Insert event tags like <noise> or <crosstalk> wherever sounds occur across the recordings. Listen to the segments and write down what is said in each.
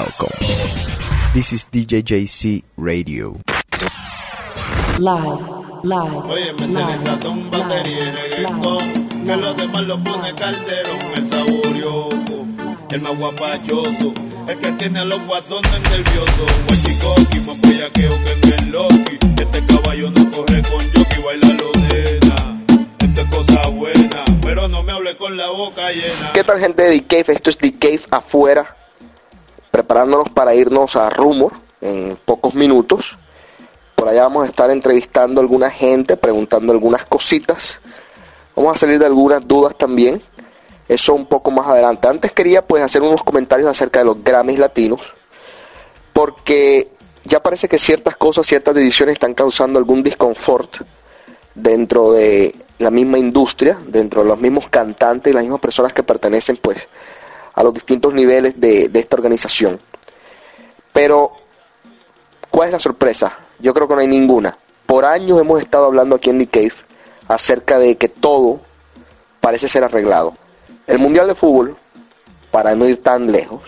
welcome. This is DJ JC Radio. Live, live. Oye, métele sazón, batería y reggaetón. Que los demás lo pone calderón. El saborioso, el más guapachoso. El que tiene a los guasones nerviosos. Guachicoqui, más bellaqueo que en el Loki. Este caballo no corre con jockey, baila lo nena. Esto es cosa buena, pero no me hable con la boca llena. ¿Qué tal gente de The Cave? Esto es The Cave afuera, preparándonos para irnos a Rumor en pocos minutos. Por allá vamos a estar entrevistando a alguna gente, preguntando algunas cositas. Vamos a salir de algunas dudas también. Eso un poco más adelante. Antes quería pues hacer unos comentarios acerca de los Grammys latinos. Porque ya parece que ciertas cosas, ciertas decisiones están causando algún disconfort dentro de la misma industria, dentro de los mismos cantantes y las mismas personas que pertenecen pues a los distintos niveles de, esta organización. Pero, ¿cuál es la sorpresa? Yo creo que no hay ninguna. Por años hemos estado hablando aquí en The Cave acerca de que todo parece ser arreglado. El Mundial de Fútbol, para no ir tan lejos,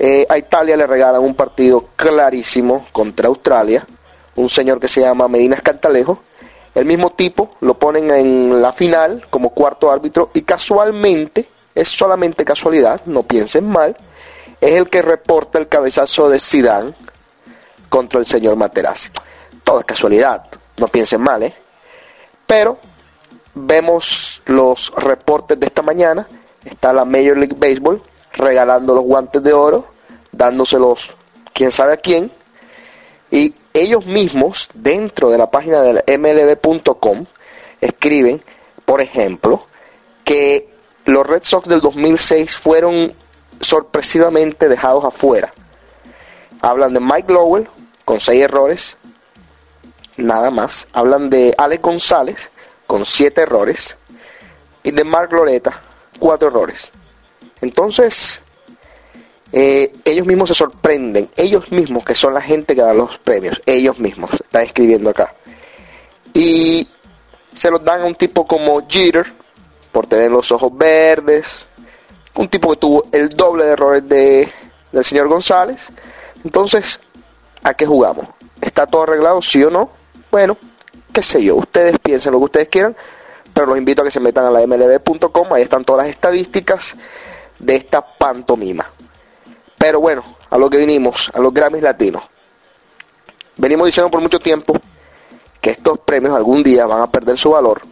eh, a Italia le regalan un partido clarísimo contra Australia, un señor que se llama Medina Escantalejo, el mismo tipo lo ponen en la final como cuarto árbitro y casualmente, es solamente casualidad, no piensen mal, es el que reporta el cabezazo de Zidane contra el señor Materazzi. Todo es casualidad, no piensen mal, ¿eh? Pero vemos los reportes de esta mañana, está la Major League Baseball regalando los guantes de oro, dándoselos quién sabe a quién, y ellos mismos, dentro de la página del mlb.com, escriben, por ejemplo, que los Red Sox del 2006 fueron sorpresivamente dejados afuera. Hablan de Mike Lowell, con seis errores, nada más. Hablan de Alex González, con siete errores, y de Mark Loretta, cuatro errores. Entonces, eh, ellos mismos se sorprenden, ellos mismos que son la gente que da los premios, ellos mismos, están escribiendo acá. Y se los dan a un tipo como Jeter, por tener los ojos verdes, un tipo que tuvo el doble de errores de, del señor González. Entonces, ¿a qué jugamos? ¿Está todo arreglado, sí o no? Bueno, qué sé yo, ustedes piensen lo que ustedes quieran, pero los invito a que se metan a la mlb.com, ahí están todas las estadísticas de esta pantomima. Pero bueno, a lo que vinimos, a los Grammys latinos. Venimos diciendo por mucho tiempo que estos premios algún día van a perder su valor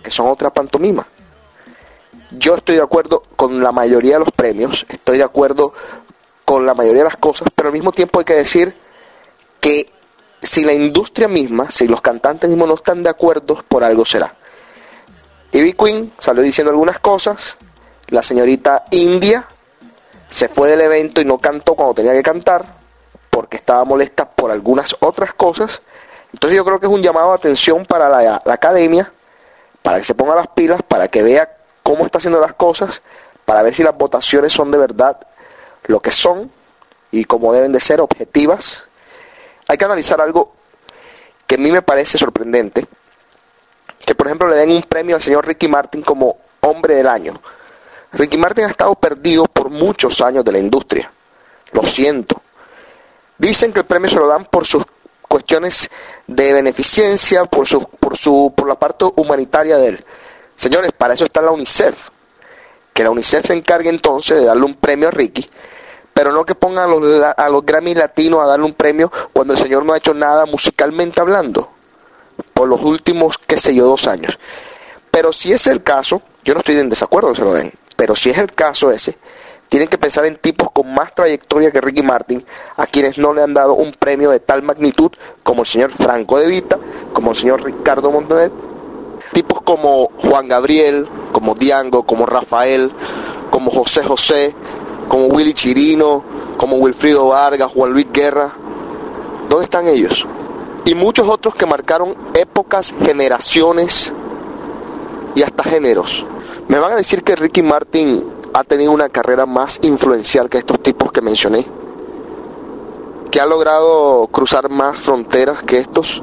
porque son otra pantomima. Yo estoy de acuerdo con la mayoría de los premios, estoy de acuerdo con la mayoría de las cosas, pero al mismo tiempo hay que decir que si la industria misma, si los cantantes mismos no están de acuerdo, por algo será. Ivy Queen salió diciendo algunas cosas, la señorita India se fue del evento y no cantó cuando tenía que cantar, porque estaba molesta por algunas otras cosas. Entonces yo creo que es un llamado de atención para la, la academia, para que se ponga las pilas, para que vea cómo está haciendo las cosas, para ver si las votaciones son de verdad lo que son y como deben de ser objetivas. Hay que analizar algo que a mí me parece sorprendente, que por ejemplo le den un premio al señor Ricky Martin como hombre del año. Ricky Martin ha estado perdido por muchos años de la industria. Lo siento. Dicen que el premio se lo dan por sus cuestiones de beneficencia, por su, por su, por la parte humanitaria de él. Señores, para eso está la UNICEF. Que la UNICEF se encargue entonces de darle un premio a Ricky, pero no que pongan a los, a los Grammy latinos a darle un premio cuando el señor no ha hecho nada musicalmente hablando, por los últimos, qué sé yo, dos años. Pero si es el caso, yo no estoy en desacuerdo se lo den, pero si es el caso ese, tienen que pensar en tipos con más trayectoria que Ricky Martin, a quienes no le han dado un premio de tal magnitud como el señor Franco de Vita, como el señor Ricardo Montaner, tipos como Juan Gabriel, como Diango, como Rafael, como José José, como Willy Chirino, como Wilfrido Vargas, Juan Luis Guerra. ¿Dónde están ellos? Y muchos otros que marcaron épocas, generaciones y hasta géneros. Me van a decir que Ricky Martin ha tenido una carrera más influencial que estos tipos que mencioné, que ha logrado cruzar más fronteras que estos.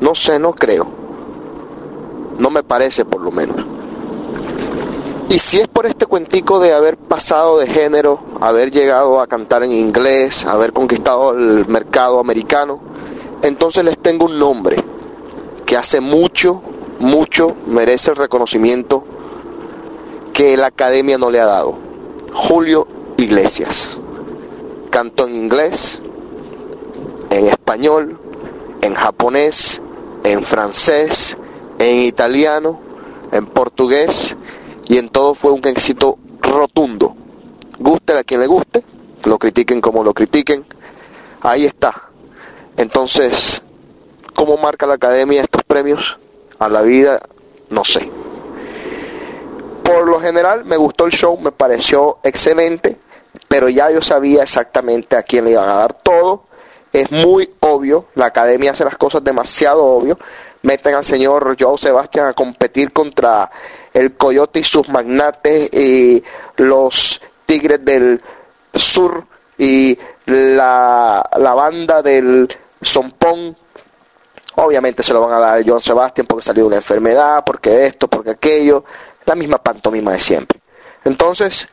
No sé, no creo. No me parece por lo menos. Y si es por este cuentico de haber pasado de género, haber llegado a cantar en inglés, haber conquistado el mercado americano, entonces les tengo un nombre que hace mucho, mucho merece el reconocimiento que la academia no le ha dado. Julio Iglesias. Cantó en inglés, en español, en japonés, en francés, en italiano, en portugués y en todo fue un éxito rotundo. Guste a quien le guste, lo critiquen como lo critiquen, ahí está. Entonces, ¿cómo marca la academia estos premios? A la vida, no sé. Por lo general me gustó el show, me pareció excelente, pero ya yo sabía exactamente a quién le iban a dar todo. Es muy obvio, la academia hace las cosas demasiado obvio. Meten al señor Joe Sebastián a competir contra el Coyote y sus magnates y los Tigres del Sur y la, la banda del Zompón. Obviamente se lo van a dar a John Sebastián porque salió de una enfermedad, porque esto, porque aquello. La misma pantomima de siempre. Entonces,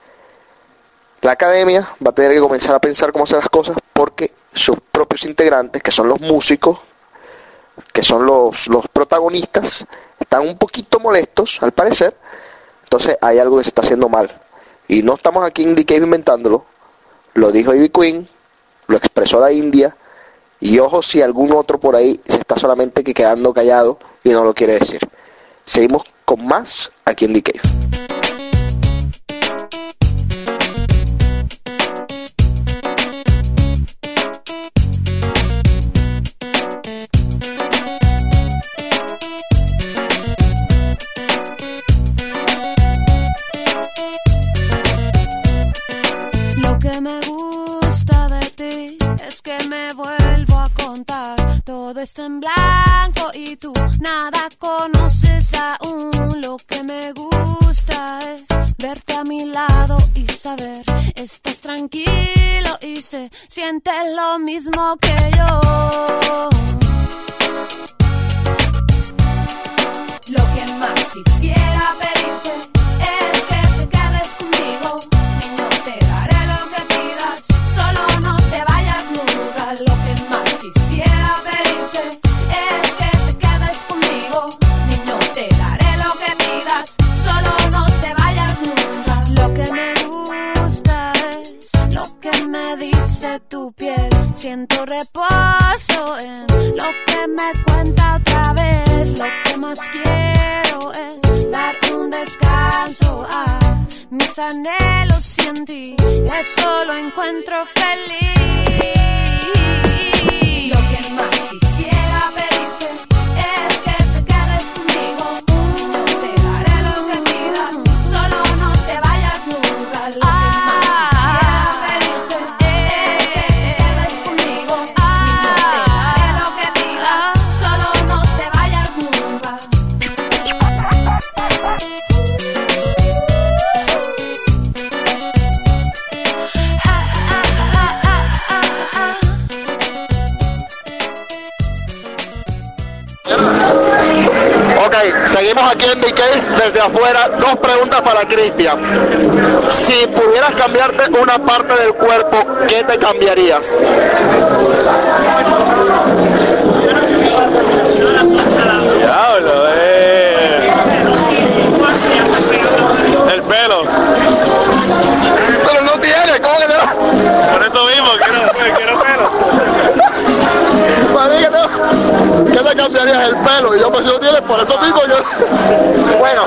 la academia va a tener que comenzar a pensar cómo hacer las cosas porque sus propios integrantes, que son los músicos, que son los, los protagonistas, están un poquito molestos, al parecer. Entonces hay algo que se está haciendo mal. Y no estamos aquí en Cave inventándolo. Lo dijo Ivy Queen, lo expresó la India. Y ojo si algún otro por ahí se está solamente que quedando callado y no lo quiere decir. Seguimos con más aquí en Cave. Lo que me gusta de ti es que me vuelvo a contar. Todo está en blanco y tú nada conoces aún. Lo que me gusta es verte a mi lado y saber estás tranquilo y se sientes lo mismo que yo. Lo que más quisiera pedirte encuentro. Pelo. Pero no tiene, ¿cómo que no? Por eso mismo, quiero, quiero pelo. Para mí que te- ¿Qué te cambiarías el pelo? Y yo pues si no tienes, por eso mismo yo. Bueno,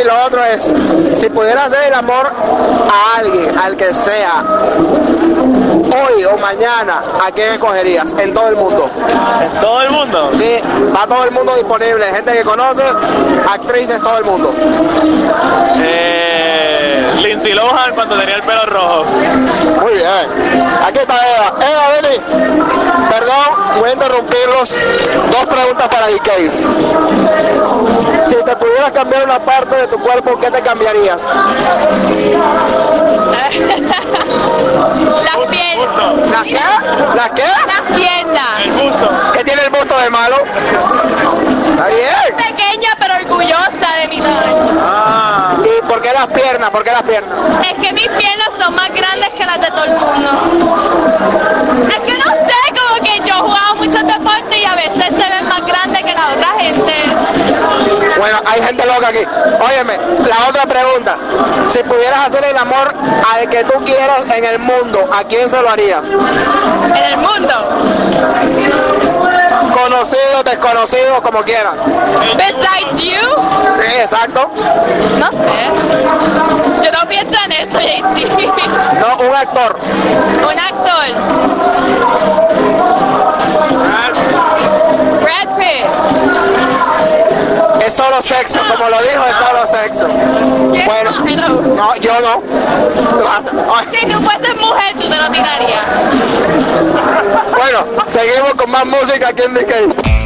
y lo otro es, si pudiera hacer el amor a alguien, al que sea, hoy o mañana, ¿a quién escogerías en todo el mundo? Todo el mundo. Sí, va todo el mundo disponible, gente que conoce, actrices, todo el mundo. Eh, Lindsay Lohan cuando tenía el pelo rojo. Muy bien. Aquí está Eva. Eva, vení. Perdón, voy a interrumpirlos. Dos preguntas para DK. Si te pudieras cambiar una parte de tu cuerpo, ¿qué te cambiarías? <laughs> Las piernas. ¿La qué? ¿La qué? Las piernas. El busto. ¿Qué tiene el busto de malo? Está bien. Pequeña pero orgullosa de mi tamaño. Piernas? ¿Por qué las piernas? Es que mis piernas son más grandes que las de todo el mundo. Es que no sé, como que yo he jugado muchos deportes y a veces se ven más grandes que la otra gente. Bueno, hay gente loca aquí. Óyeme, la otra pregunta. Si pudieras hacer el amor al que tú quieras en el mundo, ¿a quién se lo harías? En el mundo. Conocido, desconocido, como quieras. Besides you, Sí, exacto. no sé. Actor. Un actor. Brad Pitt. Es solo sexo, como lo dijo, es solo sexo. Bueno, Hello. no, yo no. Si tú fueses mujer, tú te lo tirarías. Bueno, seguimos con más música aquí en DK.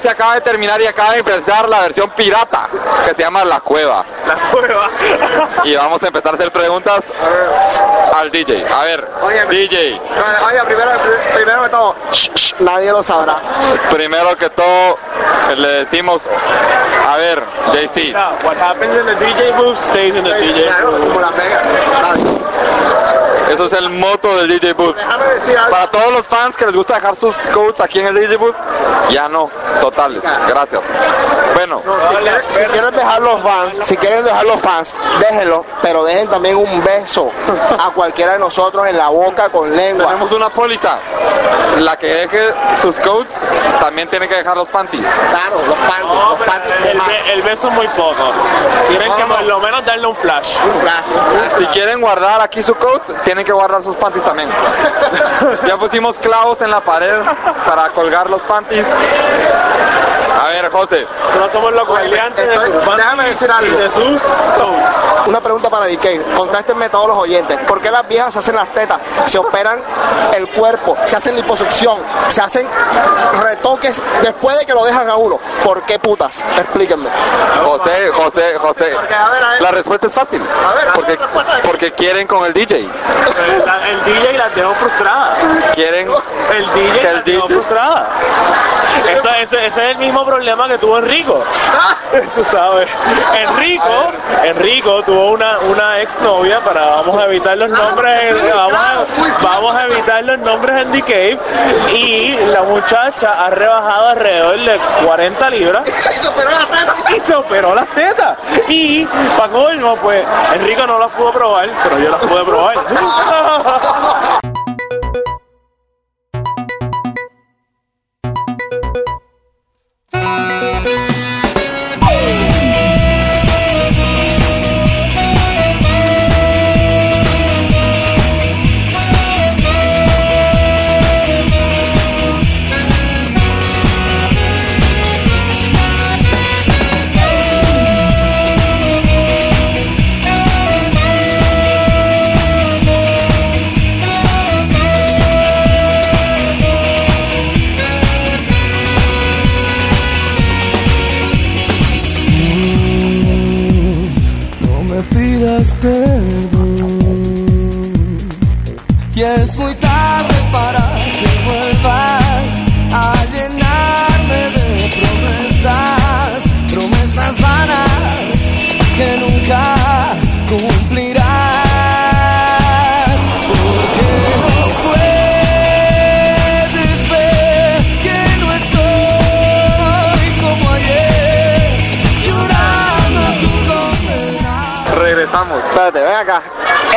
Se acaba de terminar y acaba de empezar la versión pirata que se llama La Cueva. La cueva. Y vamos a empezar a hacer preguntas al DJ. A ver. DJ, Oye, primero, primero que todo, nadie lo sabrá. primero que todo le decimos, a ver, JC, what happens in the DJ booth stays in the DJ booth. Eso es el moto del DJ Booth. Para todos los fans que les gusta dejar sus codes aquí en el DJ Booth, ya no, totales, gracias. Bueno, No, si, quieren, si quieren dejar los fans, si quieren dejar los fans, déjenlo, pero dejen también un beso a cualquiera de nosotros en la boca con lengua. tenemos una póliza. La que deje sus codes también tiene que dejar los panties. Claro, los panties, No, los panties el, be- el beso es muy poco. Tienen que por lo menos darle un flash. Un flash, un flash. Si quieren guardar aquí su coat, tienen que guardar sus panties también. <laughs> Ya pusimos clavos en la pared para colgar los panties. A ver, José, Solo somos los de déjame decir algo. coats. Una pregunta para DK, contáctenme todos los oyentes. ¿Por qué las viejas se hacen las tetas? Se operan el cuerpo, se hacen liposucción, se hacen retoques después de que lo dejan a uno. ¿Por qué putas? Explíquenme. José, José, José. Porque, a ver, a ver. La respuesta es fácil. A ver, Porque, quieren con el DJ. El, el DJ las dejó frustradas. Quieren El DJ Que el las dejó frustradas. Eso- ese, ese es el mismo problema que tuvo Enrico. <laughs> Tú sabes. Enrico, Enrico tuvo una, una exnovia para vamos a evitar los nombres, <laughs> vamos a, vamos a evitar los nombres en The Cave y la muchacha ha rebajado alrededor de 40 libras Se operó la teta. y se operó las tetas. Y para colmo, pues Enrico no las pudo probar, pero yo las pude probar. <laughs>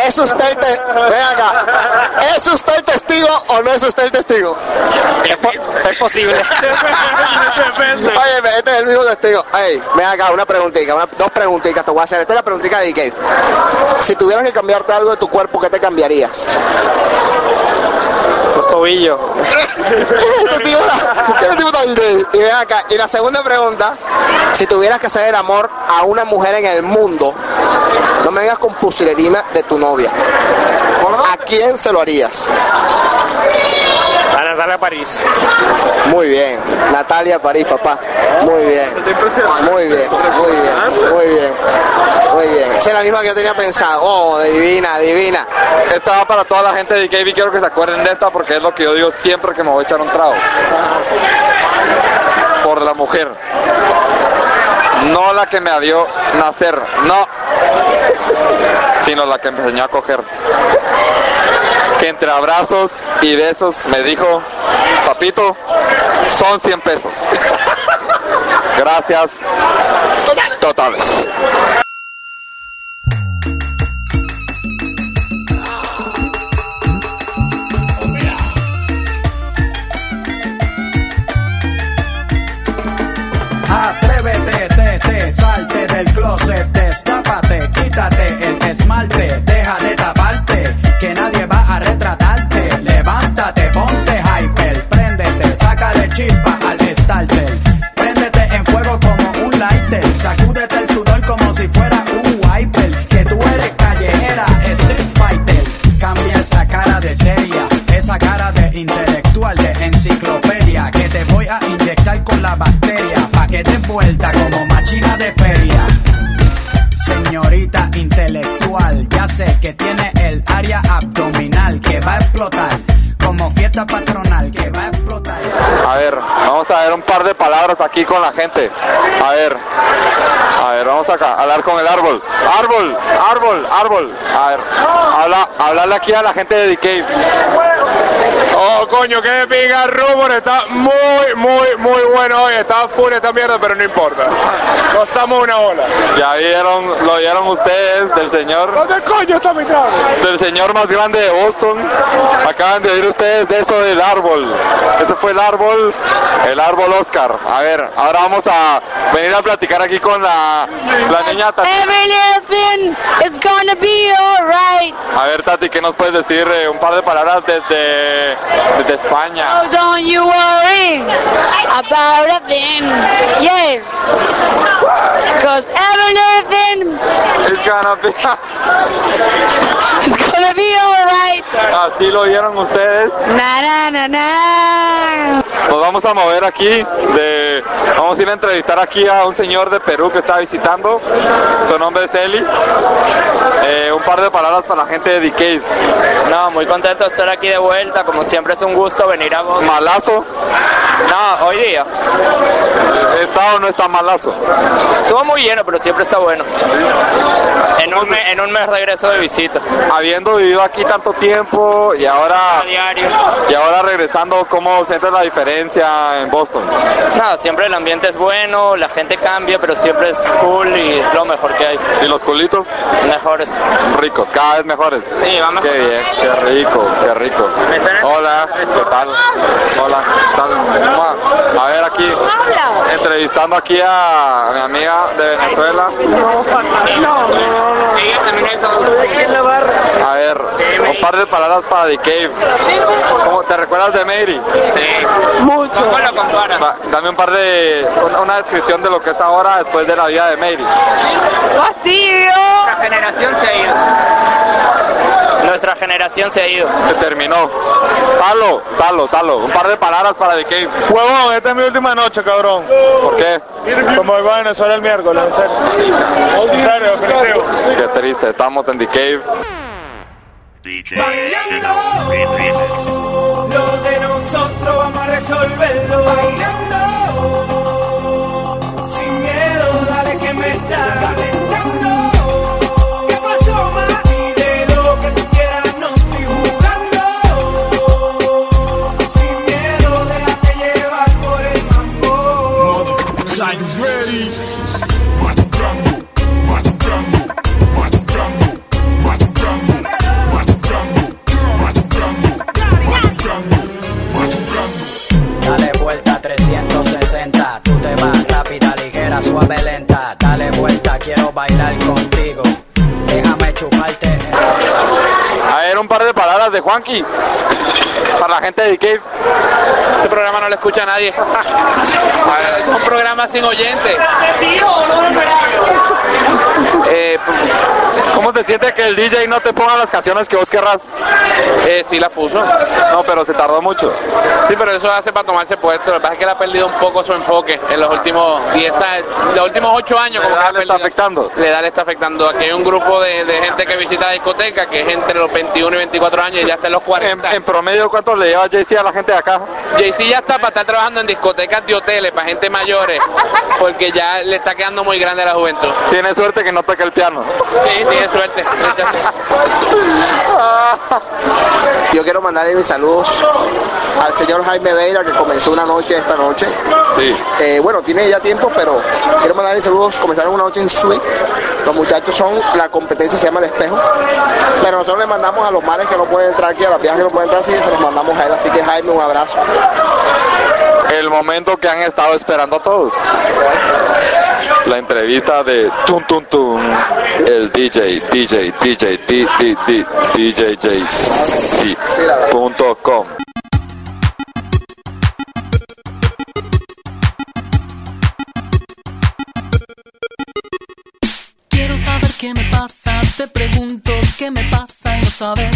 ¿Es usted el te- ven acá. ¿Es usted el testigo o no es usted el testigo? Es, posible. Depende. Oye, este es el mismo testigo. Ey, ven acá, una preguntita, una- dos preguntitas te voy a hacer. Esta es la preguntita de DK. Si tuvieras que cambiarte algo de tu cuerpo, ¿qué te cambiarías? Los tobillos. Este tipo está- este tipo está gay. Y ven acá, y la segunda pregunta, si tuvieras que hacer el amor a una mujer en el mundo, no me vengas con pusilerina de tu novia. ¿A quién se lo harías? A Natalia París. Muy bien, Natalia París, papá. Muy bien. Muy bien, muy bien, muy bien. Muy bien. Esa es la misma que yo tenía pensado. Oh, divina, divina. Esta va para toda la gente de DKB, quiero que se acuerden de esta porque es lo que yo digo siempre que me voy a echar un trago. Por la mujer. No la que me vio nacer, no. Sino la que me enseñó a coger. Entre abrazos y besos me dijo, papito, son 100 pesos. <laughs> Gracias. Totales. Atrévete, te, te, salte del closet, destápate, quítate el esmalte, deja de va a retratarte. Levántate, ponte hyper, préndete, sácale chispa al starter. Préndete en fuego como un lighter, sacúdete el sudor como si fuera un wiper. Que tú eres callejera, street fighter. Cambia esa cara de seria, esa cara de intelectual, de enciclopedia, que te voy a inyectar con la bacteria, pa' que des vuelta como machina de feria. Señorita intelectual, ya sé que tiene el área abdominal va a explotar, como fiesta patronal que va a explotar. A ver, vamos a ver un par de palabras aquí con la gente. A ver, a ver, vamos acá, a hablar con el árbol. Árbol, árbol, árbol. A ver, habla, hablarle aquí a la gente de Decay. Oh, coño, que pinga rumor. Está muy, muy, muy bueno hoy. Está full esta mierda, pero no importa. Gozamos una ola. Ya vieron, lo vieron ustedes del señor, ¿Dónde coño está mi trago? del señor más grande de Boston. Acaban de oír ustedes de eso del árbol. Ese fue el árbol, el árbol Oscar. A ver, ahora vamos a venir a platicar aquí con la, la niña Tati. Everything is gonna be alright. A ver, Tati, ¿qué nos puedes decir? eh, un par de palabras desde, desde España. Oh, don't you worry about a thing. Yeah. Cause everything It's gonna be- <laughs> is gonna be alright. Así lo vieron ustedes. Na na na na. Nos vamos a mover aquí. De, vamos a ir a entrevistar aquí a un señor de Perú que está visitando. Su nombre es Eli. Eh, un par de palabras para la gente de Decade. No, muy contento de estar aquí de vuelta. Como siempre es un gusto venir a vos. Malazo. No, hoy día. ¿Está o no está malazo? Estuvo muy lleno, pero siempre está bueno. En un, mes, en un mes regreso de visita. Habiendo vivido aquí tanto tiempo y ahora, A diario. y ahora regresando, ¿cómo sientes la diferencia en Boston? No, siempre el ambiente es bueno, la gente cambia, pero siempre es cool y es lo mejor que hay. ¿Y los culitos? Mejores. Ricos, cada vez mejores. Sí, va mejor. Qué bien, qué rico, qué rico. ¿Me están- Hola, ¿qué tal? Hola, ¿qué tal? A ver aquí, entrevistando aquí a mi amiga de Venezuela. Ella también es A ver, un par de palabras para The Cave. ¿Cómo te recuerdas de Mary? Sí. Mucho. ¿Cómo lo comparas? Da- Dame un par de, una, una descripción de lo que es ahora después de la vida de Mary. Nuestra generación se ha ido. Nuestra generación se ha ido. Se terminó. Salo, salo, salo. Un par de palabras para The Cave. Huevón, esta es mi última noche, cabrón. ¿Por qué? Como iba a Venezuela el miércoles, en serio. En serio, definitivo. Qué triste, estamos en The Cave. Bailando, resolverlo. Bailando, tú te rápida, ligera, suave, lenta. Dale vuelta, quiero bailar contigo. Déjame chuparte. A ver, un par de palabras de Juanqui. Para la gente de Cave. Este programa no lo escucha nadie. <laughs> Es un programa sin oyentes. Eh, ¿Cómo te sientes que el DJ no te ponga las canciones que vos querrás? Eh, sí la puso. No, pero se tardó mucho. Sí, pero eso hace para tomarse puesto. Lo que pasa es que él ha perdido un poco su enfoque en los últimos 10 años, los últimos 8 años. Como que edad ha le está afectando. La edad le está afectando. Aquí hay un grupo de, de gente que visita la discoteca que es entre los 21 y 24 años y ya está en los 40. En, en promedio, ¿cuánto le lleva JC a la gente de acá? JC ya está para estar trabajando en discotecas de hoteles para gente mayores porque ya le está quedando muy grande la juventud. Tiene suerte que no toque el piano. Sí, tiene suerte. Yo quiero mandarle mis saludos al señor Jaime Veira que comenzó una noche esta noche. Sí. Eh, bueno, tiene ya tiempo, pero quiero mandar mis saludos. Comenzaron una noche en Suite. Los muchachos son, la competencia se llama El Espejo. Pero nosotros le mandamos a los mares que no pueden entrar aquí, a las viejas que no pueden entrar así, los mandamos a él. Así que Jaime, un abrazo. El momento que han estado esperando todos. La entrevista de Tum Tum Tum, el DJ, DJ, DJ, D, D, D, DJJC.com. Quiero saber qué me pasa, te pregunto qué me pasa y no sabes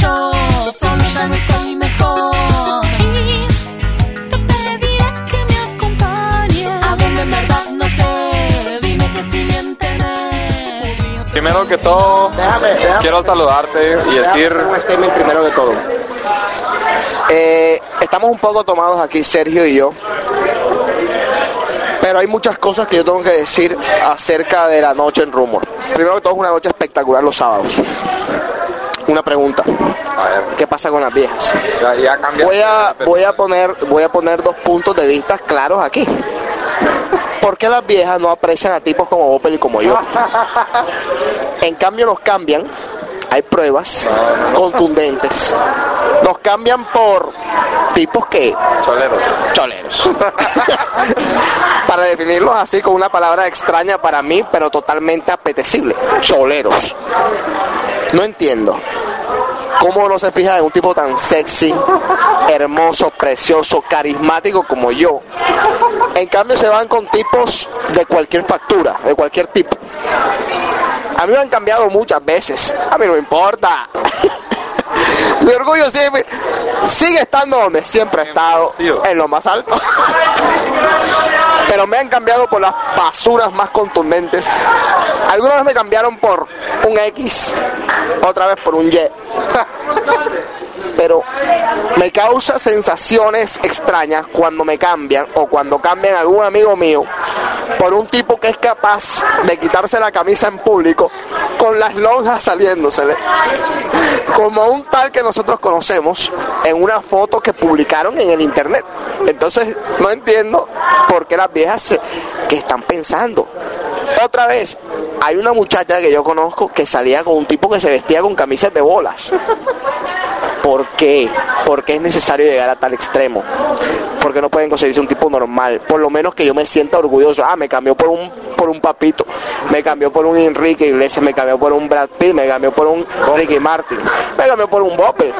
Yo solo ya no estoy mejor. Y te pediré que me acompañes a donde en verdad no sé. Dime que si miénteme. Primero que todo, Déjame, déjame. quiero saludarte y Déjame decir un statement primero de todo. Eh, estamos un poco tomados aquí, Sergio y yo. Pero hay muchas cosas que yo tengo que decir acerca de la noche en Rumor. Primero que todo, es una noche espectacular los sábados. Una pregunta. ¿Qué pasa con las viejas? ya, ya cambiaste Voy a, voy a poner, voy a poner dos puntos de vista claros aquí. <laughs> ¿Por qué las viejas no aprecian a tipos como Opel y como yo? En cambio nos cambian, hay pruebas contundentes. Nos cambian por tipos que Cholero. choleros. <laughs> para definirlos así con una palabra extraña para mí, pero totalmente apetecible. Choleros. No entiendo. ¿Cómo no se fija en un tipo tan sexy, hermoso, precioso, carismático como yo? En cambio se van con tipos de cualquier factura, de cualquier tipo. A mí me han cambiado muchas veces. A mí no me importa. <laughs> Mi orgullo siempre sigue estando donde siempre he estado, en lo más alto. <laughs> Pero me han cambiado por las basuras más contundentes. Algunas me cambiaron por un X, otra vez por un Y. Pero me causa sensaciones extrañas cuando me cambian o cuando cambian algún amigo mío por un tipo que es capaz de quitarse la camisa en público con las lonjas saliéndosele. Como un tal que nosotros conocemos en una foto que publicaron en el internet. Entonces no entiendo por qué las viejas que están pensando. Otra vez, hay una muchacha que yo conozco que salía con un tipo que se vestía con camisas de bolas. ¿Por qué? ¿Por qué es necesario llegar a tal extremo? ¿Por qué no pueden conseguirse un tipo normal? Por lo menos que yo me sienta orgulloso. Ah, me cambió por un por un papito, me cambió por un Enrique Iglesias, me cambió por un Brad Pitt, me cambió por un Ricky Martin, me cambió por un Bopper,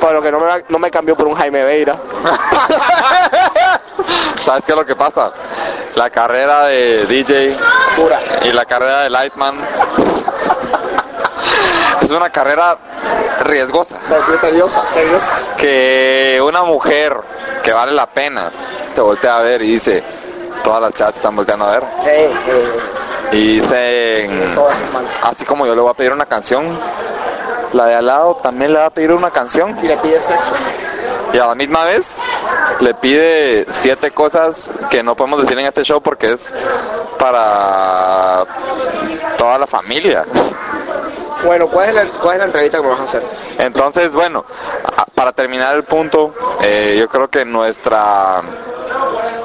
por lo que no me, no me cambió por un Jaime Veira. <laughs> ¿Sabes qué es lo que pasa? La carrera de DJ y la carrera de Lightman es una carrera riesgosa. Tediosa, tediosa. Que una mujer que vale la pena te voltea a ver y dice, todas las chats están volteando a ver. Y dicen, así como yo le voy a pedir una canción, la de al lado también le va a pedir una canción. y le pide sexo. Y a la misma vez le pide siete cosas que no podemos decir en este show porque es para toda la familia. Bueno, ¿cuál es, la, ¿cuál es la entrevista que vas a hacer? Entonces, bueno, para terminar el punto, eh, yo creo que nuestra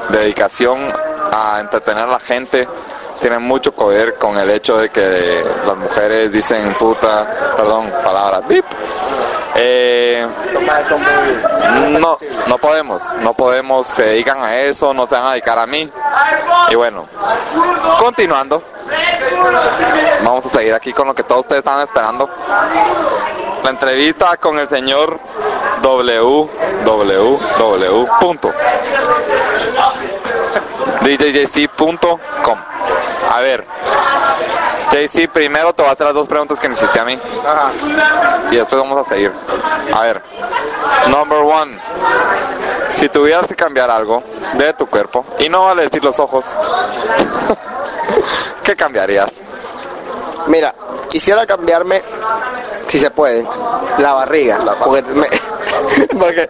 dedicación a entretener a la gente tiene mucho que ver con el hecho de que las mujeres dicen puta, perdón, palabra, bip. Eh, no, no podemos, no podemos, se dedican a eso, no se van a dedicar a mí. Y bueno, continuando, vamos a seguir aquí con lo que todos ustedes estaban esperando. La entrevista con el señor www. punto djjc.com. A ver, JC, primero te voy a hacer las dos preguntas que me hiciste a mí. Y después vamos a seguir. A ver, number one. Si tuvieras que cambiar algo de tu cuerpo, y no vale decir los ojos, <laughs> ¿qué cambiarías? Mira, quisiera cambiarme, si se puede, la barriga. Porque, me, porque,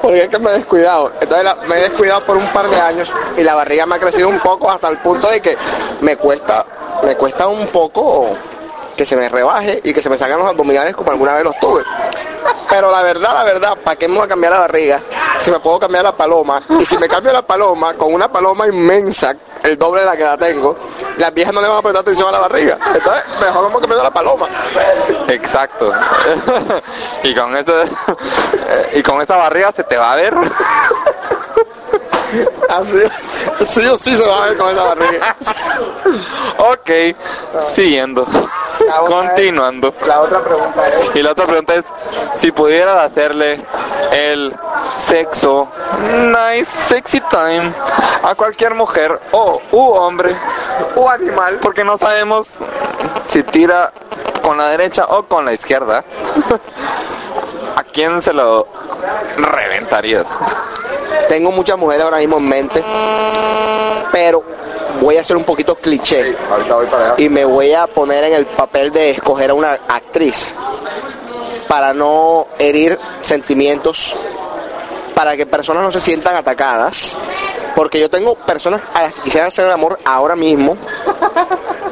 porque es que me he descuidado. Entonces me he descuidado por un par de años y la barriga me ha crecido un poco hasta el punto de que me cuesta, me cuesta un poco que se me rebaje y que se me salgan los abdominales como alguna vez los tuve. Pero la verdad, la verdad, ¿para qué me voy a cambiar la barriga? Si me puedo cambiar la paloma. Y si me cambio la paloma con una paloma inmensa, el doble de la que la tengo, las viejas no le van a prestar atención a la barriga. Entonces, mejor vamos cambiando la paloma. Exacto. <laughs> y con ese, <laughs> y con esa barriga se te va a ver. <laughs> <laughs> Así, sí o sí se va a ver con esa barriga. ok, siguiendo. Continuando. La otra pregunta es... Y la otra pregunta es, si pudieras hacerle el sexo, nice, sexy time, a cualquier mujer o u hombre o animal, porque no sabemos si tira con la derecha o con la izquierda, <laughs> ¿a quién se lo reventarías? Tengo muchas mujeres ahora mismo en mente, pero voy a ser un poquito cliché y me voy a poner en el papel de escoger a una actriz para no herir sentimientos, para que personas no se sientan atacadas, porque yo tengo personas a las que quisiera hacer el amor ahora mismo,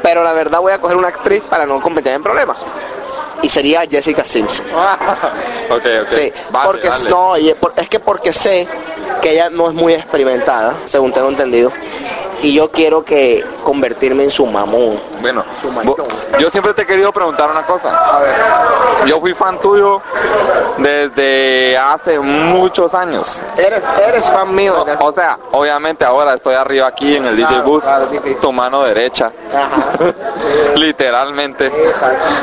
pero la verdad voy a coger una actriz para no cometer en problemas. Y sería Jessica Simpson. <laughs> Sí, Vale, porque vale. no, y es, por- es que porque sé que ella no es muy experimentada, según tengo entendido, y yo quiero que convertirme en su mamón. Bueno, yo siempre te he querido preguntar una cosa. Yo fui fan tuyo desde hace muchos años. Eres, eres fan mío. O sea, obviamente ahora estoy arriba aquí en el DJ booth, claro, tu mano derecha. <laughs> Literalmente.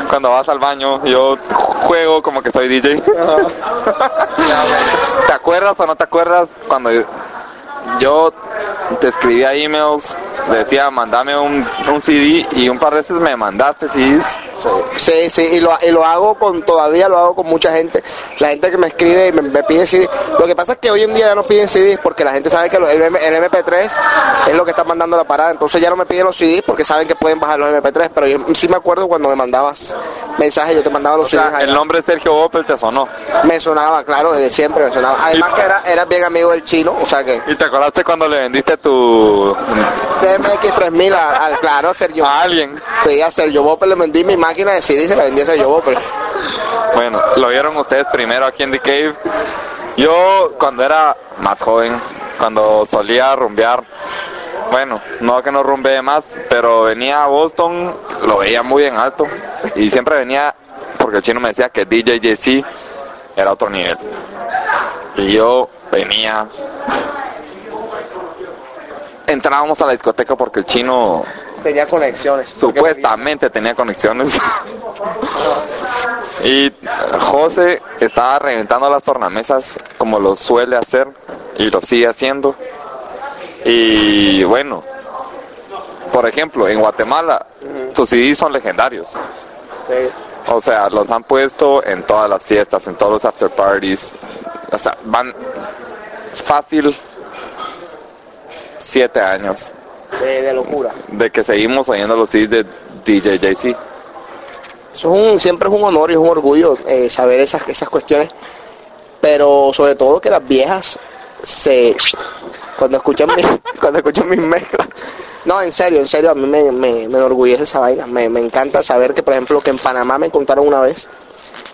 Cuando vas al baño, yo juego como que soy DJ. <laughs> ¿Te acuerdas o no te acuerdas cuando yo te escribía emails, decía mandame un, un CD y un par de veces me mandaste CDs? Sí, sí, y lo, y lo hago con, todavía lo hago con mucha gente. La gente que me escribe y me, me pide CD. Lo que pasa es que hoy en día ya no piden CDs porque la gente sabe que el, M- el MP3 es lo que está mandando la parada. Entonces ya no me piden los CDs porque saben que pueden bajar los MP3. Pero yo sí me acuerdo cuando me mandabas mensajes, yo te mandaba los O CDs. el nombre Sergio Opel te sonó. Me sonaba, claro, desde siempre me sonaba. Además que era, era bien amigo del chino, o sea que ¿Y te acordaste cuando le vendiste tu... CMX 3000 a- al claro Sergio. a alguien? Sí, a Sergio Bopper le vendí mi máquina de CD y se la vendí a Sergio Bopper. Bueno, lo vieron ustedes primero aquí en The Cave. Yo cuando era más joven, cuando solía rumbear, bueno, no que no rumbeé más, pero venía a Boston, lo veía muy en alto y siempre venía porque el chino me decía que DJ JC era otro nivel. Y yo venía, entrábamos a la discoteca porque el chino Tenía conexiones. supuestamente tenía conexiones. y José estaba reventando las tornamesas como lo suele hacer y lo sigue haciendo. Y bueno, por ejemplo, en Guatemala sus CDs son legendarios. Sí. O sea, los han puesto en todas las fiestas, en todos los after parties. O sea, van fácil siete años De, de locura. de que seguimos oyendo los CDs de DJ JC. Eso es un, siempre es un honor y es un orgullo eh, saber esas, esas cuestiones, pero sobre todo que las viejas se cuando escuchan mi, <laughs> cuando escuchan mis mezclas. No, en serio, en serio, a mí me, me, me enorgullece esa vaina. Me, me encanta saber que, por ejemplo, que en Panamá me contaron una vez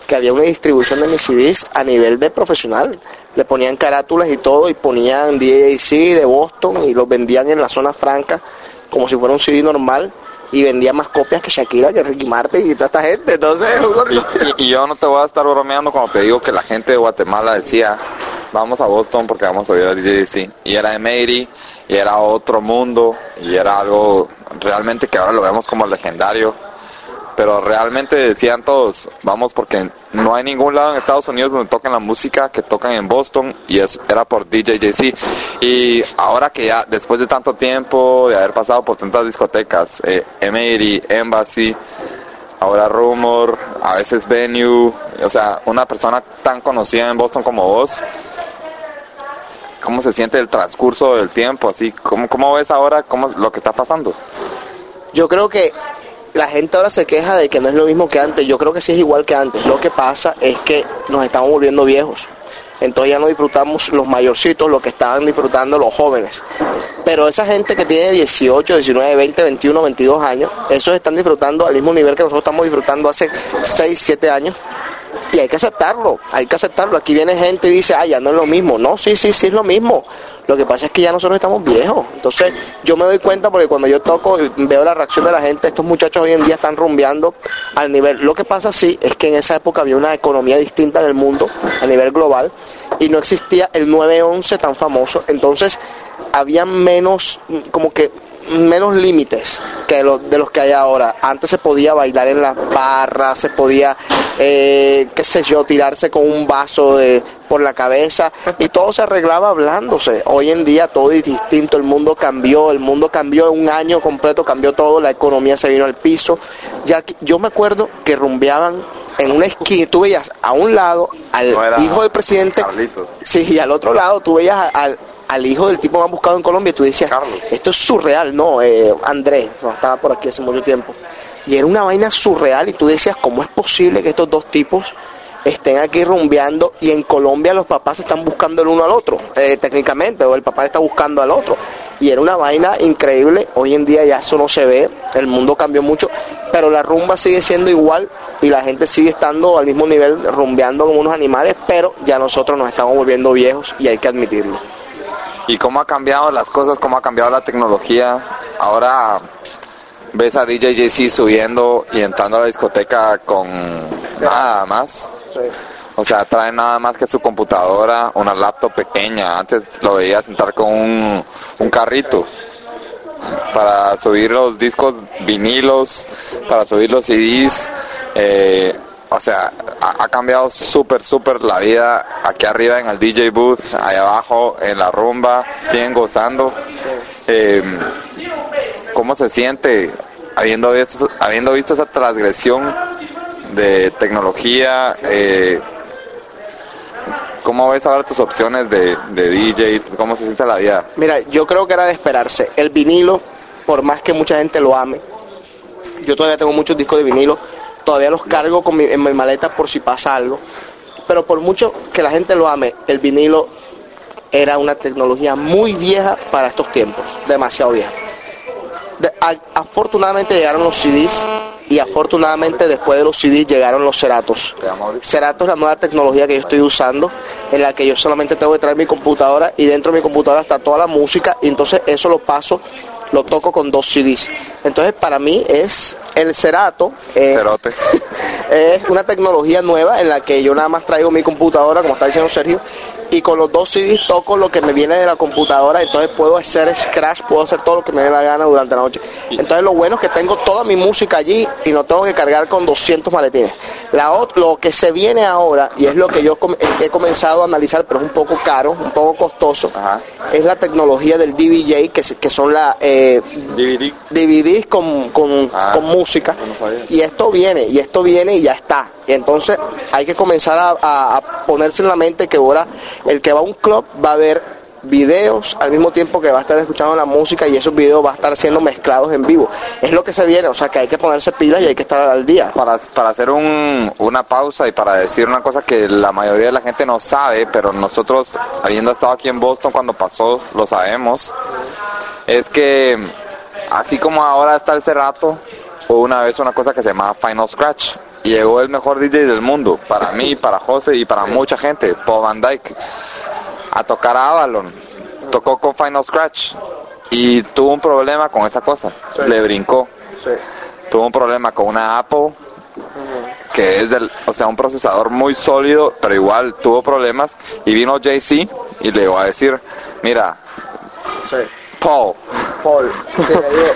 que había una distribución de mis CDs a nivel de profesional. Le ponían carátulas y todo y ponían DJC de Boston y los vendían en la zona franca como si fuera un CD normal y vendía más copias que Shakira, que Ricky Martin y toda esta gente. Entonces. <laughs> Y, y yo no te voy a estar bromeando cuando te digo que la gente de Guatemala decía, vamos a Boston porque vamos a oír a DJ JC. Y era de Mary, y era otro mundo, y era algo realmente que ahora lo vemos como legendario. Pero realmente decían todos, vamos porque no hay ningún lado en Estados Unidos donde toquen la música que tocan en Boston y eso era por DJ JC. Y ahora que ya, después de tanto tiempo, de haber pasado por tantas discotecas, eh, Emery, Embassy, ahora Rumor, a veces Venue, o sea, una persona tan conocida en Boston como vos, ¿cómo se siente el transcurso del tiempo? Así, ¿cómo, cómo ves ahora cómo, lo que está pasando? Yo creo que la gente ahora se queja de que no es lo mismo que antes. Yo creo que sí es igual que antes. Lo que pasa es que nos estamos volviendo viejos. Entonces ya no disfrutamos los mayorcitos, lo que estaban disfrutando los jóvenes. Pero esa gente que tiene 18, 19, 20, 21, 22 años, esos están disfrutando al mismo nivel que nosotros estamos disfrutando hace 6, 7 años. Y hay que aceptarlo, hay que aceptarlo. Aquí viene gente y dice, ah, ya no es lo mismo. No, sí, sí, sí es lo mismo. Lo que pasa es que ya nosotros estamos viejos. Entonces yo me doy cuenta porque cuando yo toco y veo la reacción de la gente, estos muchachos hoy en día están rumbeando al nivel. Lo que pasa sí es que en esa época había una economía distinta en el mundo a nivel global y no existía el 911 tan famoso. Entonces había menos, como que menos límites que los, de los que hay ahora. Antes se podía bailar en las barras, se podía, eh, qué sé yo, tirarse con un vaso de por la cabeza y todo se arreglaba hablándose. Hoy en día todo es distinto, el mundo cambió, el mundo cambió un año completo, cambió todo, la economía se vino al piso. Ya que- yo me acuerdo que rumbeaban en una esquina, tú veías a un lado al No hijo del presidente, Carlitos. sí, y al otro lado tú veías al, al hijo del tipo más buscado en Colombia y tú decías, Carlos. esto es surreal, no, eh, Andrés, no, estaba por aquí hace mucho tiempo. Y era una vaina surreal y tú decías, ¿cómo es posible que estos dos tipos estén aquí rumbeando y en Colombia los papás están buscando el uno al otro, eh, técnicamente, o el papá está buscando al otro. Y era una vaina increíble, hoy en día ya eso no se ve, el mundo cambió mucho, pero la rumba sigue siendo igual y la gente sigue estando al mismo nivel rumbeando como unos animales, pero ya nosotros nos estamos volviendo viejos y hay que admitirlo. Y cómo ha cambiado las cosas, cómo ha cambiado la tecnología. Ahora ves a DJ JC subiendo y entrando a la discoteca con nada más. O sea, trae nada más que su computadora, una laptop pequeña. Antes lo veías entrar con un, un carrito para subir los discos vinilos, para subir los CDs. eh, o sea, ha, cambiado súper, súper la vida aquí arriba en el DJ booth, allá abajo en la rumba, siguen gozando. Eh, ¿Cómo se siente habiendo visto, habiendo visto esa transgresión de tecnología? Eh, ¿Cómo ves ahora tus opciones de, de DJ? ¿Cómo se siente la vida? Mira, yo creo que era de esperarse. El vinilo, por más que mucha gente lo ame, yo todavía tengo muchos discos de vinilo, todavía los cargo con mi- en mi maleta por si pasa algo. Pero por mucho que la gente lo ame, el vinilo era una tecnología muy vieja para estos tiempos, demasiado vieja. Afortunadamente llegaron los CDs y afortunadamente después de los CDs llegaron los Ceratos. Cerato es la nueva tecnología que yo estoy usando, en la que yo solamente tengo que traer mi computadora y dentro de mi computadora está toda la música y entonces eso lo paso lo toco con dos CDs. Entonces para mí es el Cerato. eh, Cerote. <laughs> es una tecnología nueva en la que yo nada más traigo mi computadora, como está diciendo Sergio, y con los dos CDs toco lo que me viene de la computadora, entonces puedo hacer scratch, puedo hacer todo lo que me dé la gana durante la noche. Entonces lo bueno es que tengo toda mi música allí y no tengo que cargar con 200 maletines. La lo que se viene ahora, y es lo que yo com- he comenzado a analizar, pero es un poco caro, un poco costoso, es la tecnología del DVJ, que, que son la... eh, DVD. DVDs con, con, Ah, con música. no. Y esto viene, y esto viene y ya está. Y entonces hay que comenzar a, a- a ponerse en la mente que ahora el que va a un club va a ver videos al mismo tiempo que va a estar escuchando la música y esos videos va a estar siendo mezclados en vivo. Es lo que se viene, o sea que hay que ponerse pilas y hay que estar al día. Para, para hacer un, una pausa y para decir una cosa que la mayoría de la gente no sabe, pero nosotros, habiendo estado aquí en Boston cuando pasó, lo sabemos, es que así como ahora está el Cerato, hubo una vez una cosa que se llamaba Final Scratch. Llegó el mejor DJ del mundo, para mí, para José y para mucha gente, Paul Van Dyke, a tocar a Avalon. Tocó con Final Scratch y tuvo un problema con esa cosa. Le brincó. Tuvo un problema con una Apple que es del, o sea, un procesador muy sólido, pero igual tuvo problemas y vino JC y le iba a decir, mira, Paul, Paul.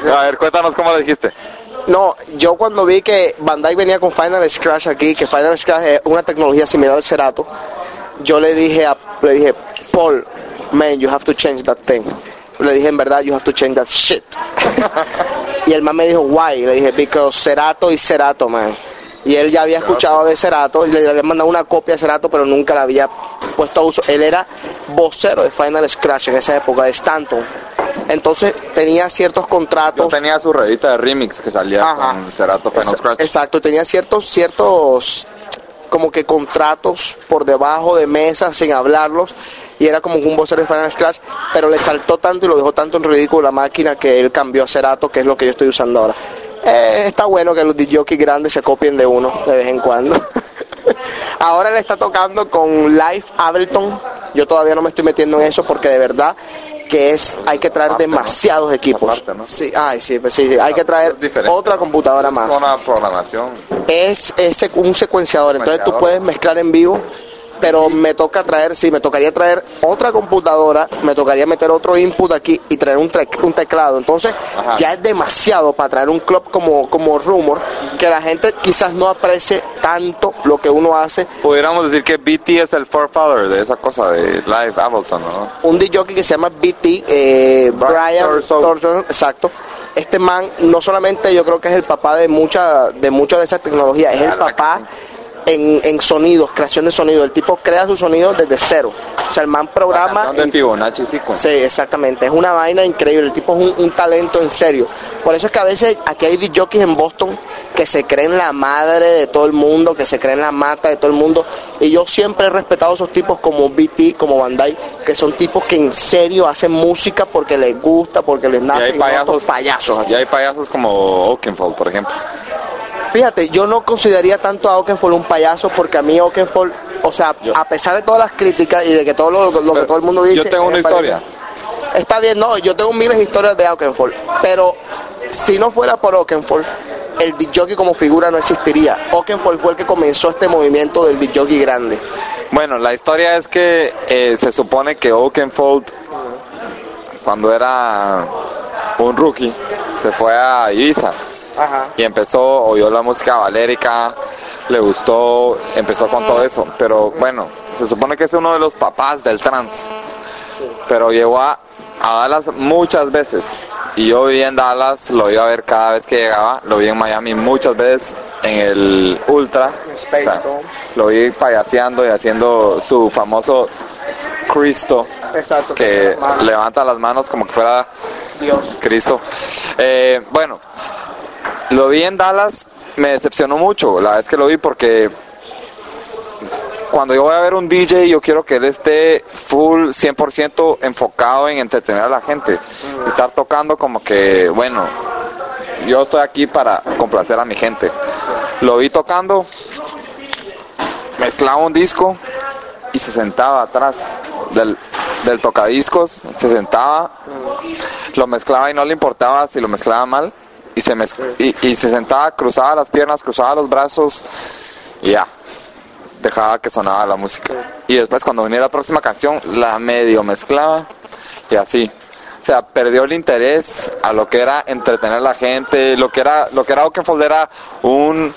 <laughs> a ver, cuéntanos cómo le dijiste. No, yo cuando vi que Bandai venía con Final Scratch aquí, que Final Scratch es una tecnología similar al Cerato, yo le dije a, le dije, Paul, man, you have to change that thing. Le dije, en verdad, you have to change that shit. <laughs> y el man me dijo, why? Le dije, because Cerato y Cerato, man. Y él ya había escuchado de Cerato y le había mandado una copia de Cerato, pero nunca la había puesto a uso. Él era vocero de Final Scratch en esa época, de Stanton. Entonces tenía ciertos contratos. Yo tenía su revista de remix que salía con Cerato Final Scratch. Exacto, tenía ciertos, ciertos como que contratos por debajo de mesa sin hablarlos y era como un vocero de Final Scratch, pero le saltó tanto y lo dejó tanto en ridículo la máquina que él cambió a Cerato, que es lo que yo estoy usando ahora. Eh, está bueno que los DJs grandes se copien de uno de vez en cuando. <laughs> ahora le está tocando con Live Ableton. Yo todavía no me estoy metiendo en eso porque de verdad que es hay que traer demasiados equipos. Sí, ay, sí, pues sí, sí, hay que traer otra computadora más. Con la programación. es, es un secuenciador, entonces tú puedes mezclar en vivo, pero me toca traer, sí, me tocaría traer otra computadora, me tocaría meter otro input aquí y traer un, teclado, entonces Ajá. ya es demasiado para traer un club como, como Rumor, que la gente quizás no aprecie tanto lo que uno hace, Pudiéramos decir que BT es el forefather de esa cosa de Live Ableton, ¿no? un DJ que se llama BT, eh, Brian Thornton, exacto. Este man no solamente yo creo que es el papá de mucha de mucha de esa tecnología, es el papá en, en sonidos, creación de sonido. El tipo crea sus sonidos desde cero. O sea, el man programa. De Fibonacci Sequence. Sí, exactamente. Es una vaina increíble. El tipo es un, un talento en serio. Por eso es que a veces aquí hay DJs en Boston que se creen la madre de todo el mundo, que se creen la mata de todo el mundo. Y yo siempre he respetado a esos tipos como BT, como Bandai, que son tipos que en serio hacen música porque les gusta, porque les Y nace. hay y payasos, payasos. Y hay payasos como Oakenfold, por ejemplo. Fíjate, yo no consideraría tanto a Oakenfold un payaso porque a mí Oakenfold, o sea, a pesar de todas las críticas y de que todo lo, lo que todo el mundo dice... Yo tengo una parece- historia. Está bien, no, yo tengo miles de historias de Oakenfold, pero si no fuera por Oakenfold, el DJ como figura no existiría. Oakenfold fue el que comenzó este movimiento del DJ grande. Bueno, la historia es que eh, se supone que Oakenfold, cuando era un rookie, se fue a Ibiza Ajá. y empezó, oyó la música valérica, le gustó, empezó con todo eso. Pero bueno, se supone que es uno de los papás del trance. Pero llegó a, a Dallas muchas veces. Y yo vivía en Dallas, lo iba a ver cada vez que llegaba, lo vi en Miami muchas veces en el Ultra. O sea, lo vi payaseando y haciendo su famoso Cristo, Exacto. que levanta las manos como que fuera Dios. Cristo. Eh, bueno, lo vi en Dallas, me decepcionó mucho la vez que lo vi porque cuando yo voy a ver un DJ yo quiero que él esté full 100% enfocado en entretener a la gente. Estar tocando como que, bueno, yo estoy aquí para complacer a mi gente. Lo vi tocando, mezclaba un disco y se sentaba atrás del, del tocadiscos, se sentaba, lo mezclaba y no le importaba si lo mezclaba mal y se mezc- y, y se sentaba, cruzaba las piernas, cruzaba los brazos y ya, dejaba que sonaba la música. Y después cuando venía la próxima canción la medio mezclaba y así. O sea, perdió el interés a lo que era entretener a la gente, lo que era, lo que era Oakenfold era un,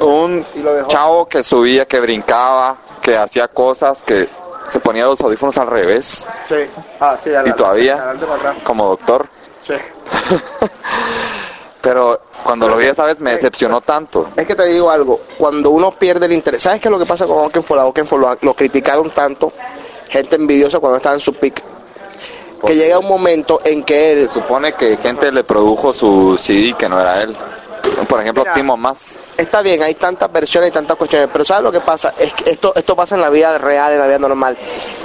un chavo que subía, que brincaba, que hacía cosas, que se ponía los audífonos al revés Sí. Ah, sí, y todavía como doctor. Sí. <laughs> Pero cuando lo vi esa vez me decepcionó tanto. Es que te digo algo, cuando uno pierde el interés, ¿sabes qué es lo que pasa con Oakenfold? A Oakenfold lo, lo criticaron tanto, gente envidiosa cuando estaba en su pick, que llega un momento en que él... Se supone que gente le produjo su CD que no era él. Por ejemplo, Mira. Timo Más. Está bien, hay tantas versiones y tantas cuestiones, pero ¿sabes lo que pasa? Es que esto, esto pasa en la vida real, en la vida normal.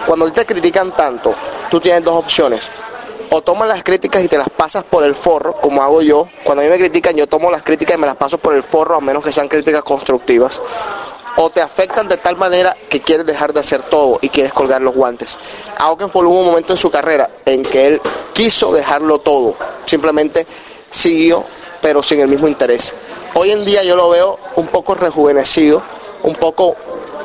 Cuando te critican tanto, tú tienes dos opciones. O tomas las críticas y te las pasas por el forro, como hago yo. Cuando a mí me critican, yo tomo las críticas y me las paso por el forro, a menos que sean críticas constructivas. O te afectan de tal manera que quieres dejar de hacer todo y quieres colgar los guantes. A Oakenfold hubo un momento en su carrera en que él quiso dejarlo todo. Simplemente siguió, pero sin el mismo interés. Hoy en día yo lo veo un poco rejuvenecido, un poco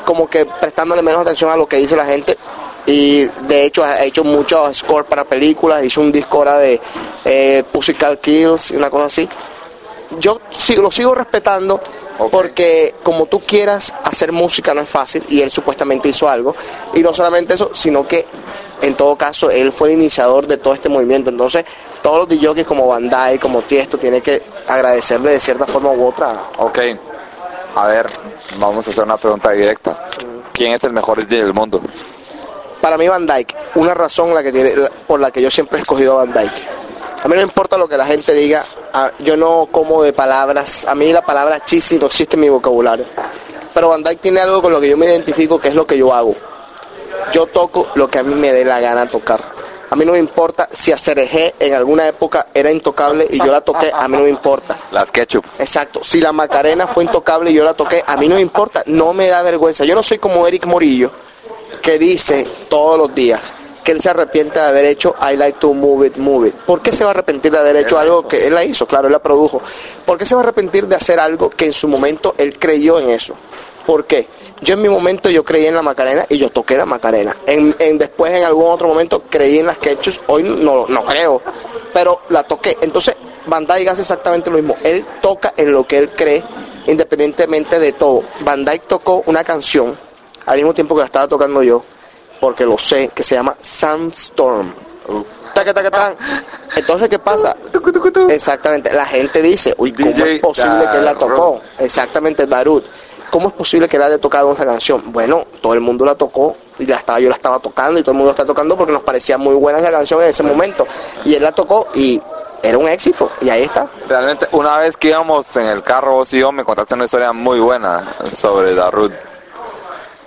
como que prestándole menos atención a lo que dice la gente y de hecho ha hecho muchos scores para películas, hizo un disco ahora de eh, Pussycat Kills y una cosa así. Yo sigo, lo sigo respetando porque como tú quieras hacer música no es fácil y él supuestamente hizo algo y no solamente eso, sino que en todo caso él fue el iniciador de todo este movimiento. Entonces todos los DJs como Bandai, como Tiesto, tienen que agradecerle de cierta forma u otra. Ok. A ver, vamos a hacer una pregunta directa. ¿Quién es el mejor DJ del mundo? Para mí Van Dyke, una razón la que tiene, por la que yo siempre he escogido a Van Dyke. A mí no me importa lo que la gente diga, a- yo no como de palabras, a mí la palabra cheesy no existe en mi vocabulario. Pero Van Dyke tiene algo con lo que yo me identifico, que es lo que yo hago. Yo toco lo que a mí me dé la gana tocar. A mí no me importa si hacer G en alguna época era intocable y yo la toqué, a mí no me importa. Las Ketchup. Exacto. Si la Macarena fue intocable y yo la toqué, a mí no me importa, no me da vergüenza. Yo no soy como Eric Morillo, que dice todos los días que él se arrepiente de haber hecho I like to move it, move it. ¿Por qué se va a arrepentir de haber hecho algo que él la hizo? Claro, él la produjo. ¿Por qué se va a arrepentir de hacer algo que en su momento él creyó en eso? ¿Por qué? Yo en mi momento yo creí en la Macarena y yo toqué la Macarena. En, en- después en algún otro momento creí en las quechus, hoy no, no creo, pero la toqué. Entonces Van Dyke hace exactamente lo mismo. Él toca en lo que él cree, independientemente de todo. Van Dyke tocó una canción al mismo tiempo que la estaba tocando yo, porque lo sé, que se llama Sandstorm. Taca, taca, tan. Entonces, ¿qué pasa? Exactamente, la gente dice, uy, ¿cómo es posible que él la tocó? Exactamente, Darut. ¿Cómo es posible que él haya tocado esa canción? Bueno, todo el mundo la tocó y la estaba, yo la estaba tocando y todo el mundo la está tocando porque nos parecía muy buena esa canción en ese momento. Y él la tocó y era un éxito y ahí está. Realmente, una vez que íbamos en el carro, vos y yo, me contaste una historia muy buena sobre Darut.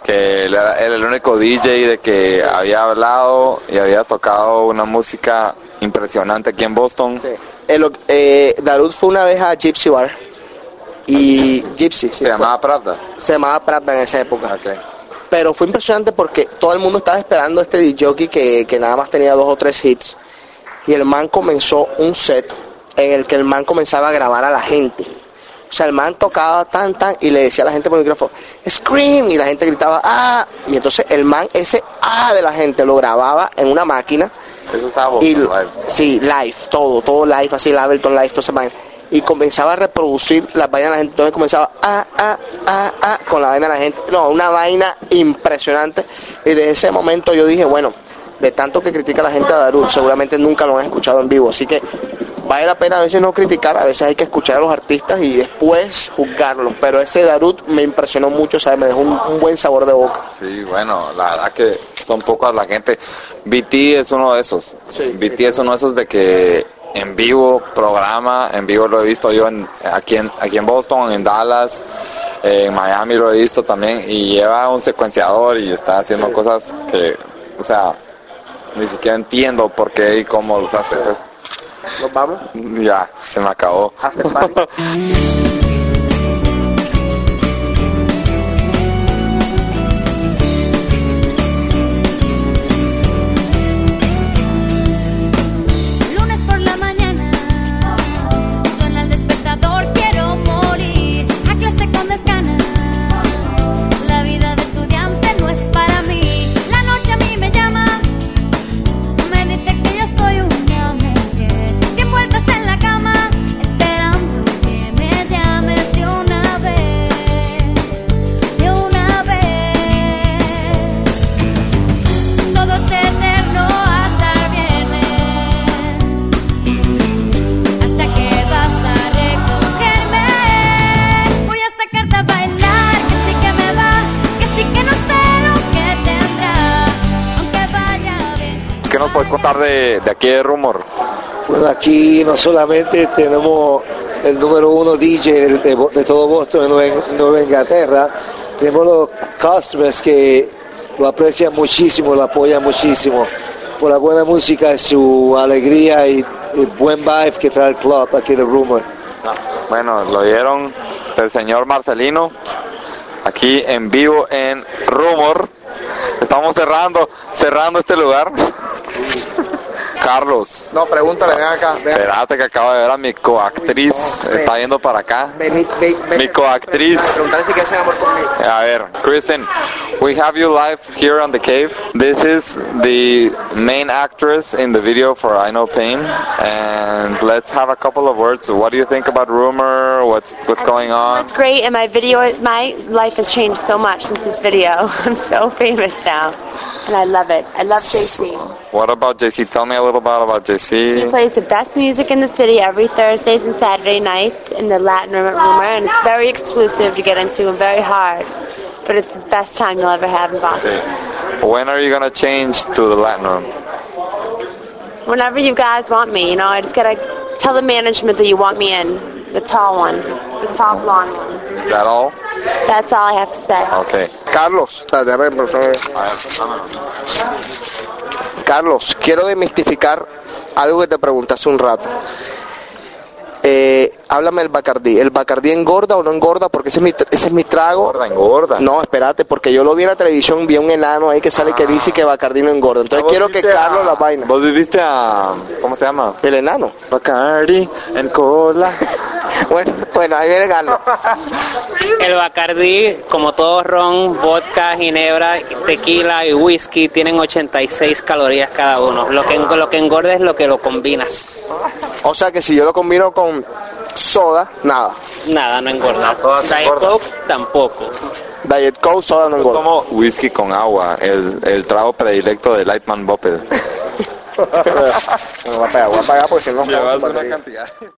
Que él era, era el único DJ de que había hablado y había tocado una música impresionante aquí en Boston. El, eh, Darut fue una vez a Gypsy Bar y Gypsy Se llamaba Pravda. se llamaba Pravda en esa época. Pero fue impresionante porque todo el mundo estaba esperando a este DJ que, que nada más tenía dos o tres hits. Y el man comenzó un set en el que el man comenzaba a grabar a la gente. O sea, el man tocaba tan, tan, y le decía a la gente por el micrófono, Scream, y la gente gritaba, ah, y entonces el man, ese ah de la gente, lo grababa en una máquina. Eso Y, Live. sí, live, todo, todo live, así el Ableton Live, todo ese man. Y comenzaba a reproducir las vainas de la gente. Entonces comenzaba ah, ah, ah, ah, con la vaina de la gente. No, una vaina impresionante. Y desde ese momento yo dije, bueno, de tanto que critica la gente a Darut, seguramente nunca lo han escuchado en vivo. Así que vale la pena a veces no criticar, a veces hay que escuchar a los artistas y después juzgarlos. Pero ese Darut me impresionó mucho, ¿sabes? Me dejó un, un buen sabor de boca. Sí, bueno, la verdad que son pocas la gente. BT es uno de esos. BT es uno de esos de que en vivo programa, en vivo lo he visto yo en, aquí, en, aquí en Boston, en Dallas, en Miami lo he visto también y lleva un secuenciador y está haciendo cosas que, o sea, ni siquiera entiendo por qué y cómo los hace. pues. ¿Nos vamos? Ya, se me acabó. ¿Qué <laughs> de, de aquí de Rumor? Bueno, aquí no solamente tenemos el número uno DJ de, de- de todo Boston en Nueva, Inglaterra, tenemos los customers que lo aprecian muchísimo, lo apoyan muchísimo por la buena música, su alegría y el buen vibe que trae el club aquí de Rumor. Bueno, lo oyeron del señor Marcelino aquí en vivo en Rumor. Estamos cerrando, cerrando este lugar. Carlos. No, pregúntale, ven acá. Ven. Espérate que acabo de ver a mi coactriz. Está yendo para acá. Ven, ven, ven. Mi coactriz. Preguntarle si quiere hacer amor conmigo. A ver, Kristen, we have you live here on the cave. This is the main actress in the video for I Know Pain, and let's have a couple of words. What do you think about rumor? What's what's going on? It's great, and my video, my life has changed so much since this video. <laughs> I'm so famous now, and I love it. I love JC. What about JC? Tell me a little bit about JC. He plays the best music in the city every Thursdays and Saturday nights in the Latin room Rumor, and it's very exclusive to get into and very hard. But it's the best time you'll ever have in Boston. When are you gonna change to the Latin room? Whenever you guys want me, you know, I just gotta tell the management that you want me in. The tall one, the tall blonde one. Is that all? That's all I have to say. Okay. Carlos. Carlos, quiero desmistificar algo que te pregunté hace un rato. Eh, háblame del Bacardí. ¿El Bacardí engorda o no engorda? Porque ese es mi, ese es mi trago. Engorda, engorda. No, espérate, porque yo lo vi en la televisión, vi a un enano ahí que sale que dice que Bacardí no engorda. Entonces ¿Vos quiero que viste a- Carlos la vaina. ¿Vos viviste a... ¿Cómo se llama? El enano. Bacardi en cola. <laughs> Bueno, bueno, ahí viene Carlos. El Bacardí, como todo ron, vodka, ginebra, tequila y whisky, tienen 86 calorías cada uno. Lo que, lo que engorda es lo que lo combinas. O sea que si yo lo combino con soda, nada. Nada, no engorda. soda Diet engorda. Coke tampoco. Diet Coke, soda no Es engorda. como whisky con agua, el, el trago predilecto de Lightman Boppel. Me voy a pagar, voy a pagar porque si no... <laughs> Llevas una cantidad.